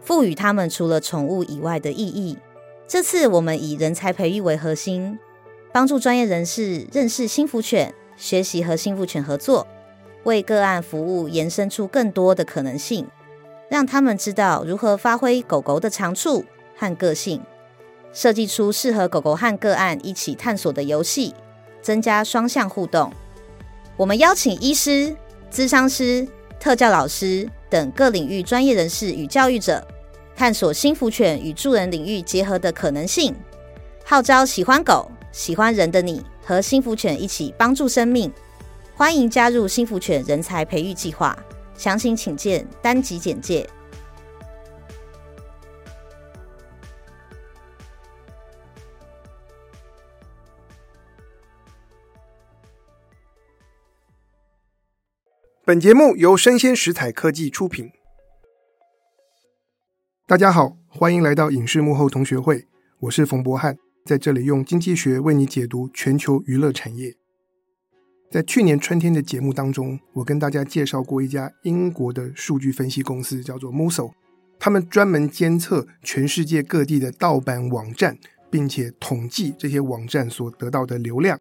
赋予他们除了宠物以外的意义。这次我们以人才培育为核心，帮助专业人士认识幸福犬，学习和幸福犬合作，为个案服务延伸出更多的可能性，让他们知道如何发挥狗狗的长处和个性，设计出适合狗狗和个案一起探索的游戏，增加双向互动。我们邀请医师、咨商师、特教老师等各领域专业人士与教育者。探索幸福犬与助人领域结合的可能性，号召喜欢狗、喜欢人的你和幸福犬一起帮助生命。欢迎加入幸福犬人才培育计划，详情请见单集简介。本节目由生鲜食材科技出品。大家好，欢迎来到影视幕后同学会，我是冯博翰，在这里用经济学为你解读全球娱乐产业。在去年春天的节目当中，我跟大家介绍过一家英国的数据分析公司，叫做 Muso，他们专门监测全世界各地的盗版网站，并且统计这些网站所得到的流量。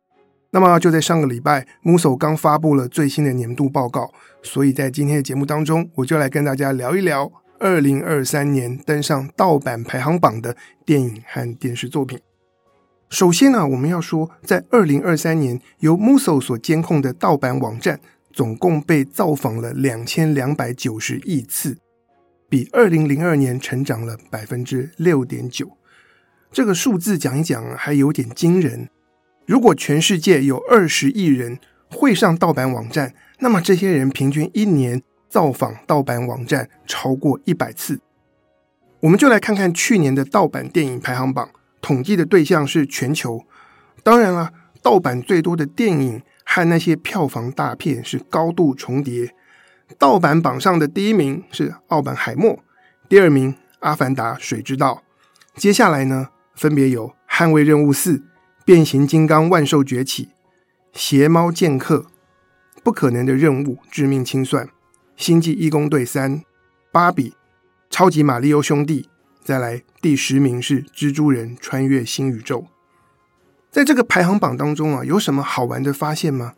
那么就在上个礼拜，Muso 刚发布了最新的年度报告，所以在今天的节目当中，我就来跟大家聊一聊。二零二三年登上盗版排行榜的电影和电视作品。首先呢、我们要说，在二零二三年由 Muso 所监控的盗版网站，总共被造访了两千两百九十亿次，比二零零二年成长了百分之六点九。这个数字讲一讲还有点惊人。如果全世界有二十亿人会上盗版网站，那么这些人平均一年。造访盗版网站超过一百次，我们就来看看去年的盗版电影排行榜。统计的对象是全球，当然了，盗版最多的电影和那些票房大片是高度重叠。盗版榜上的第一名是《奥本海默》，第二名《阿凡达：水之道》，接下来呢，分别有《捍卫任务四》、《变形金刚：万兽崛起》、《邪猫剑客》、《不可能的任务：致命清算》。星际义工队三、芭比、超级马里奥兄弟，再来第十名是蜘蛛人穿越新宇宙。在这个排行榜当中啊，有什么好玩的发现吗？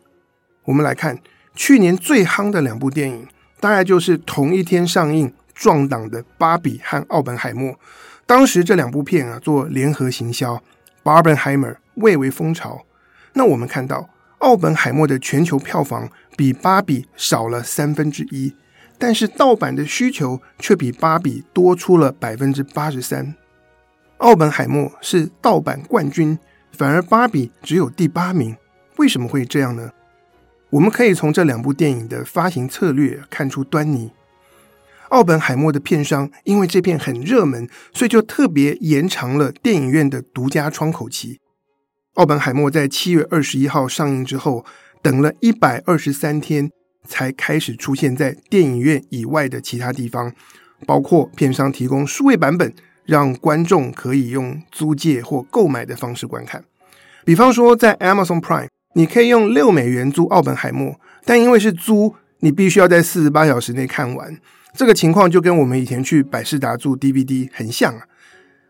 我们来看去年最夯的两部电影，大概就是同一天上映撞档的《芭比》和《奥本海默》。当时这两部片啊做联合行销，《Barbenheimer》蔚为风潮。那我们看到。奥本海默的全球票房比芭比少了三分之一，但是盗版的需求却比芭比多出了百分之八十三。奥本海默是盗版冠军，反而芭比只有第八名，为什么会这样呢？我们可以从这两部电影的发行策略看出端倪。奥本海默的片商因为这片很热门，所以就特别延长了电影院的独家窗口期。奥本海默在七月二十一号上映之后，等了一百二十三天，才开始出现在电影院以外的其他地方，包括片商提供数位版本，让观众可以用租借或购买的方式观看。比方说，在 Amazon Prime，你可以用六美元租奥本海默，但因为是租，你必须要在四十八小时内看完。这个情况就跟我们以前去百事达租 DVD 很像啊。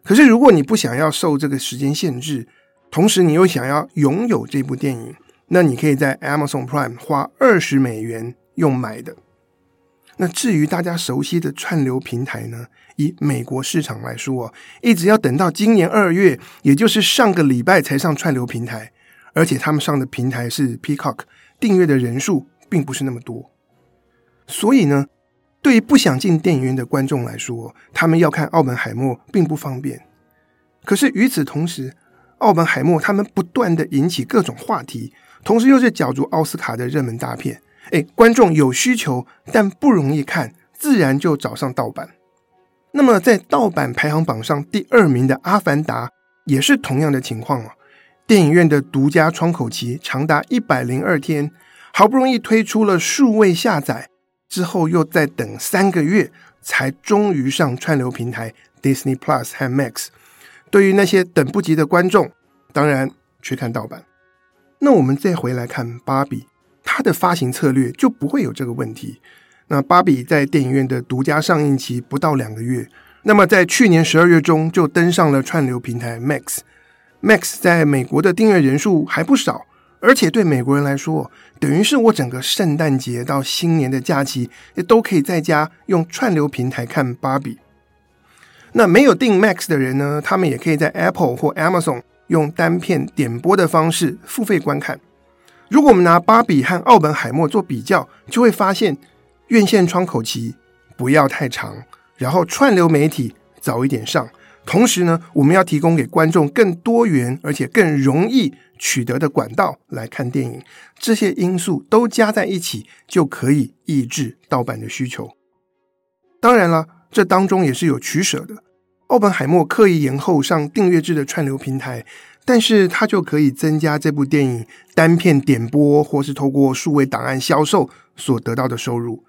可是如果你不想要受这个时间限制，同时，你又想要拥有这部电影，那你可以在 Amazon Prime 花二十美元用买的。那至于大家熟悉的串流平台呢？以美国市场来说，一直要等到今年二月，也就是上个礼拜才上串流平台，而且他们上的平台是 Peacock，订阅的人数并不是那么多。所以呢，对于不想进电影院的观众来说，他们要看《奥本海默》并不方便。可是与此同时，奥本海默他们不断的引起各种话题，同时又是角逐奥斯卡的热门大片，诶，观众有需求但不容易看，自然就找上盗版。那么在盗版排行榜上第二名的《阿凡达》也是同样的情况啊，电影院的独家窗口期长达一百零二天，好不容易推出了数位下载之后，又再等三个月，才终于上串流平台 Disney Plus 和 Max。对于那些等不及的观众，当然去看盗版。那我们再回来看芭比，它的发行策略就不会有这个问题。那芭比在电影院的独家上映期不到两个月，那么在去年十二月中就登上了串流平台 Max。Max 在美国的订阅人数还不少，而且对美国人来说，等于是我整个圣诞节到新年的假期也都可以在家用串流平台看芭比。那没有订 Max 的人呢，他们也可以在 Apple 或 Amazon 用单片点播的方式付费观看。如果我们拿芭比和奥本海默做比较，就会发现。院线窗口期不要太长，然后串流媒体早一点上。同时呢，我们要提供给观众更多元而且更容易取得的管道来看电影。这些因素都加在一起，就可以抑制盗版的需求。当然了，这当中也是有取舍的。奥本海默刻意延后上订阅制的串流平台，但是它就可以增加这部电影单片点播或是透过数位档案销售所得到的收入。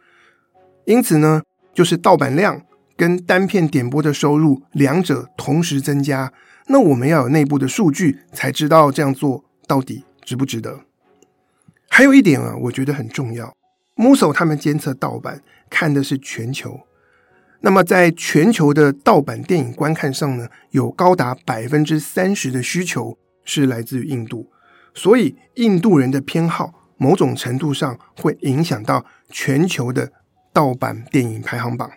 因此呢，就是盗版量跟单片点播的收入两者同时增加。那我们要有内部的数据，才知道这样做到底值不值得。还有一点啊，我觉得很重要。Muso 他们监测盗版看的是全球，那么在全球的盗版电影观看上呢，有高达百分之三十的需求是来自于印度，所以印度人的偏好某种程度上会影响到全球的。盗版电影排行榜，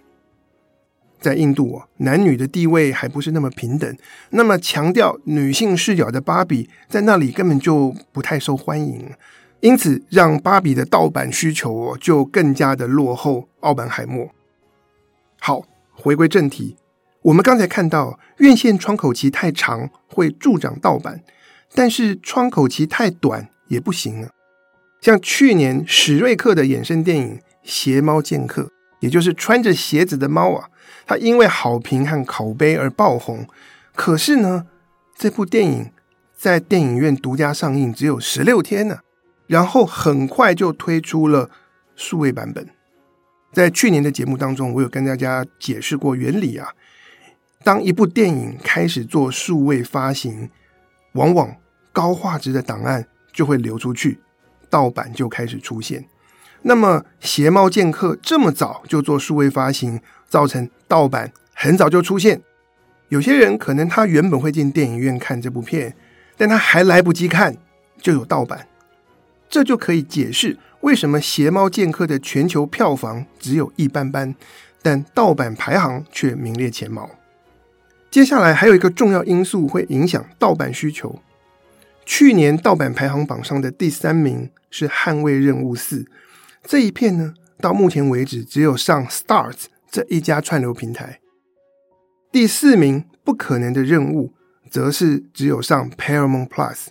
在印度啊，男女的地位还不是那么平等，那么强调女性视角的芭比在那里根本就不太受欢迎，因此让芭比的盗版需求哦就更加的落后奥本海默。好，回归正题，我们刚才看到院线窗口期太长会助长盗版，但是窗口期太短也不行啊。像去年史瑞克的衍生电影。鞋猫剑客，也就是穿着鞋子的猫啊，它因为好评和口碑而爆红。可是呢，这部电影在电影院独家上映只有十六天呢，然后很快就推出了数位版本。在去年的节目当中，我有跟大家解释过原理啊。当一部电影开始做数位发行，往往高画质的档案就会流出去，盗版就开始出现。那么，邪猫剑客这么早就做数位发行，造成盗版很早就出现。有些人可能他原本会进电影院看这部片，但他还来不及看就有盗版，这就可以解释为什么邪猫剑客的全球票房只有一般般，但盗版排行却名列前茅。接下来还有一个重要因素会影响盗版需求。去年盗版排行榜上的第三名是《捍卫任务四》。这一片呢，到目前为止只有上 Starz 这一家串流平台。第四名不可能的任务，则是只有上 Paramount Plus。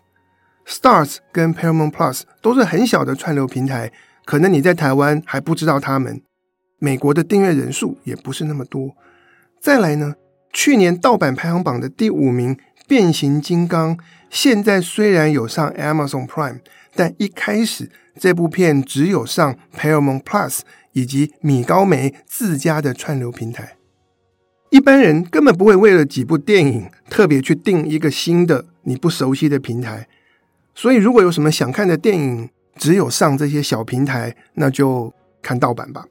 Stars 跟 Paramount Plus 都是很小的串流平台，可能你在台湾还不知道他们。美国的订阅人数也不是那么多。再来呢，去年盗版排行榜的第五名《变形金刚》，现在虽然有上 Amazon Prime，但一开始。这部片只有上 Paramount Plus 以及米高梅自家的串流平台，一般人根本不会为了几部电影特别去订一个新的你不熟悉的平台。所以，如果有什么想看的电影，只有上这些小平台，那就看盗版吧。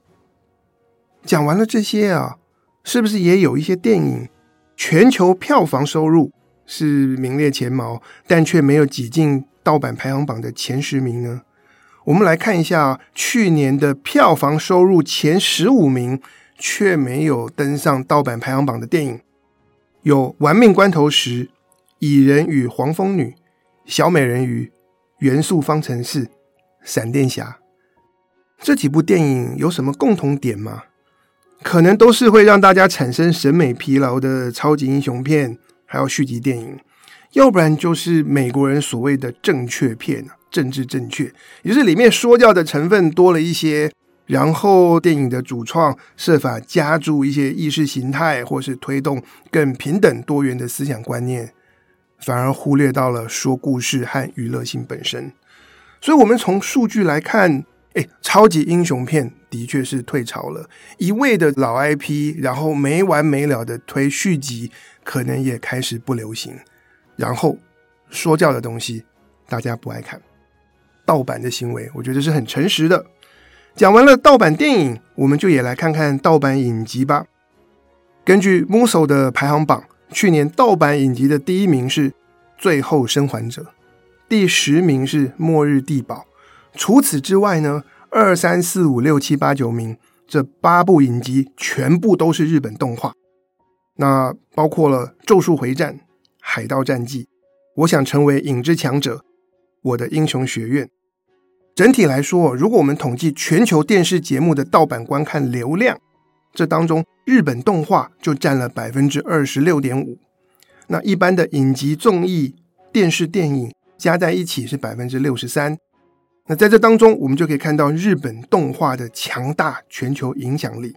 讲完了这些啊，是不是也有一些电影全球票房收入是名列前茅，但却没有挤进盗版排行榜的前十名呢？我们来看一下去年的票房收入前十五名却没有登上盗版排行榜的电影，有《玩命关头时》《蚁人与黄蜂女》《小美人鱼》《元素方程式》《闪电侠》这几部电影有什么共同点吗？可能都是会让大家产生审美疲劳的超级英雄片，还有续集电影，要不然就是美国人所谓的正确片。政治正确，也就是里面说教的成分多了一些，然后电影的主创设法加注一些意识形态，或是推动更平等多元的思想观念，反而忽略到了说故事和娱乐性本身。所以，我们从数据来看，诶，超级英雄片的确是退潮了，一味的老 IP，然后没完没了的推续集，可能也开始不流行。然后说教的东西，大家不爱看。盗版的行为，我觉得是很诚实的。讲完了盗版电影，我们就也来看看盗版影集吧。根据 Muso 的排行榜，去年盗版影集的第一名是《最后生还者》，第十名是《末日地堡》。除此之外呢，二三四五六七八九名这八部影集全部都是日本动画。那包括了《咒术回战》《海盗战记》，我想成为影之强者，我的英雄学院。整体来说，如果我们统计全球电视节目的盗版观看流量，这当中日本动画就占了百分之二十六点五。那一般的影集、综艺、电视、电影加在一起是百分之六十三。那在这当中，我们就可以看到日本动画的强大全球影响力。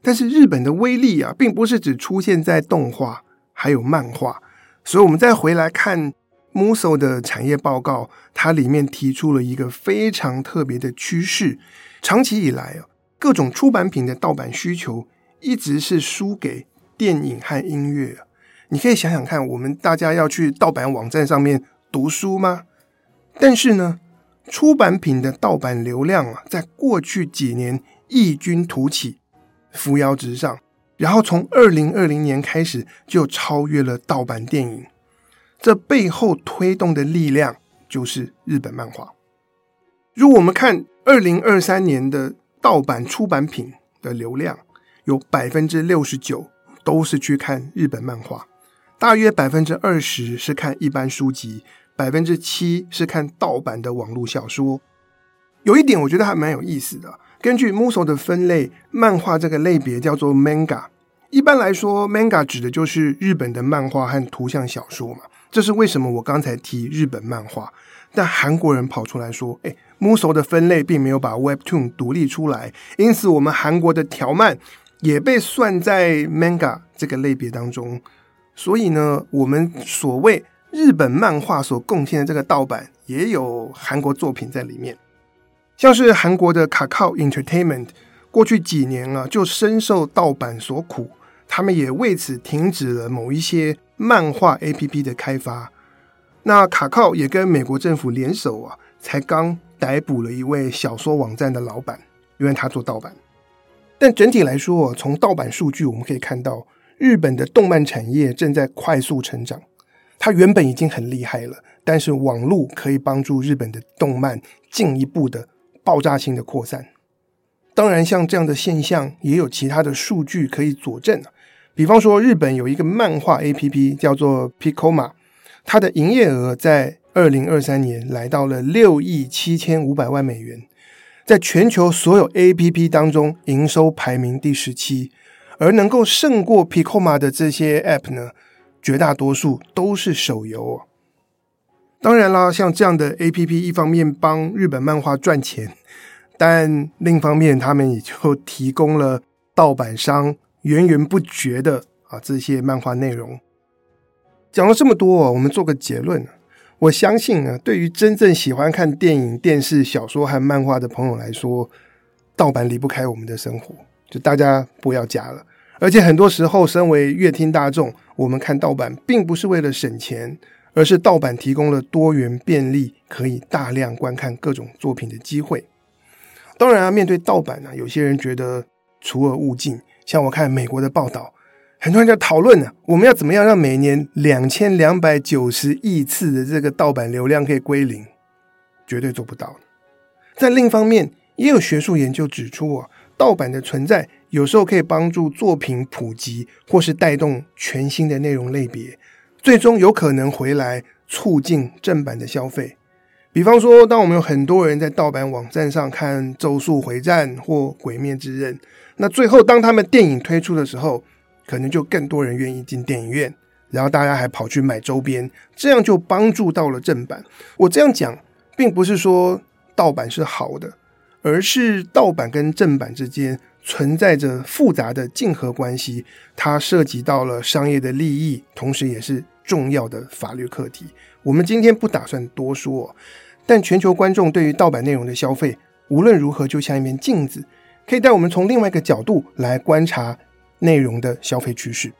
但是日本的威力啊，并不是只出现在动画，还有漫画。所以，我们再回来看。Muso 的产业报告，它里面提出了一个非常特别的趋势。长期以来啊，各种出版品的盗版需求一直是输给电影和音乐。你可以想想看，我们大家要去盗版网站上面读书吗？但是呢，出版品的盗版流量啊，在过去几年异军突起，扶摇直上，然后从二零二零年开始就超越了盗版电影。这背后推动的力量就是日本漫画。如果我们看二零二三年的盗版出版品的流量，有百分之六十九都是去看日本漫画，大约百分之二十是看一般书籍，百分之七是看盗版的网络小说。有一点我觉得还蛮有意思的，根据 Muso 的分类，漫画这个类别叫做 Manga。一般来说，Manga 指的就是日本的漫画和图像小说嘛。这是为什么我刚才提日本漫画，但韩国人跑出来说：“哎，Muso 的分类并没有把 Webtoon 独立出来，因此我们韩国的条漫也被算在 Manga 这个类别当中。所以呢，我们所谓日本漫画所贡献的这个盗版，也有韩国作品在里面。像是韩国的 Kakao Entertainment，过去几年啊，就深受盗版所苦，他们也为此停止了某一些。”漫画 APP 的开发，那卡靠也跟美国政府联手啊，才刚逮捕了一位小说网站的老板，因为他做盗版。但整体来说，从盗版数据我们可以看到，日本的动漫产业正在快速成长。它原本已经很厉害了，但是网络可以帮助日本的动漫进一步的爆炸性的扩散。当然，像这样的现象，也有其他的数据可以佐证啊。比方说，日本有一个漫画 APP 叫做 Picoma，它的营业额在二零二三年来到了六亿七千五百万美元，在全球所有 APP 当中营收排名第十七，而能够胜过 Picoma 的这些 App 呢，绝大多数都是手游。当然啦，像这样的 APP，一方面帮日本漫画赚钱，但另一方面他们也就提供了盗版商。源源不绝的啊，这些漫画内容讲了这么多哦，我们做个结论。我相信呢，对于真正喜欢看电影、电视、小说和漫画的朋友来说，盗版离不开我们的生活，就大家不要加了。而且很多时候，身为阅听大众，我们看盗版并不是为了省钱，而是盗版提供了多元便利，可以大量观看各种作品的机会。当然啊，面对盗版呢，有些人觉得除恶务尽。像我看美国的报道，很多人在讨论呢，我们要怎么样让每年两千两百九十亿次的这个盗版流量可以归零？绝对做不到。在另一方面，也有学术研究指出啊，盗版的存在有时候可以帮助作品普及，或是带动全新的内容类别，最终有可能回来促进正版的消费。比方说，当我们有很多人在盗版网站上看《咒术回战》或《鬼灭之刃》。那最后，当他们电影推出的时候，可能就更多人愿意进电影院，然后大家还跑去买周边，这样就帮助到了正版。我这样讲，并不是说盗版是好的，而是盗版跟正版之间存在着复杂的竞合关系，它涉及到了商业的利益，同时也是重要的法律课题。我们今天不打算多说，但全球观众对于盗版内容的消费，无论如何就像一面镜子。可以带我们从另外一个角度来观察内容的消费趋势。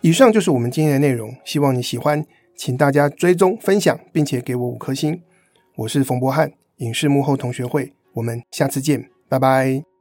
以上就是我们今天的内容，希望你喜欢，请大家追踪分享，并且给我五颗星。我是冯博翰，影视幕后同学会，我们下次见，拜拜。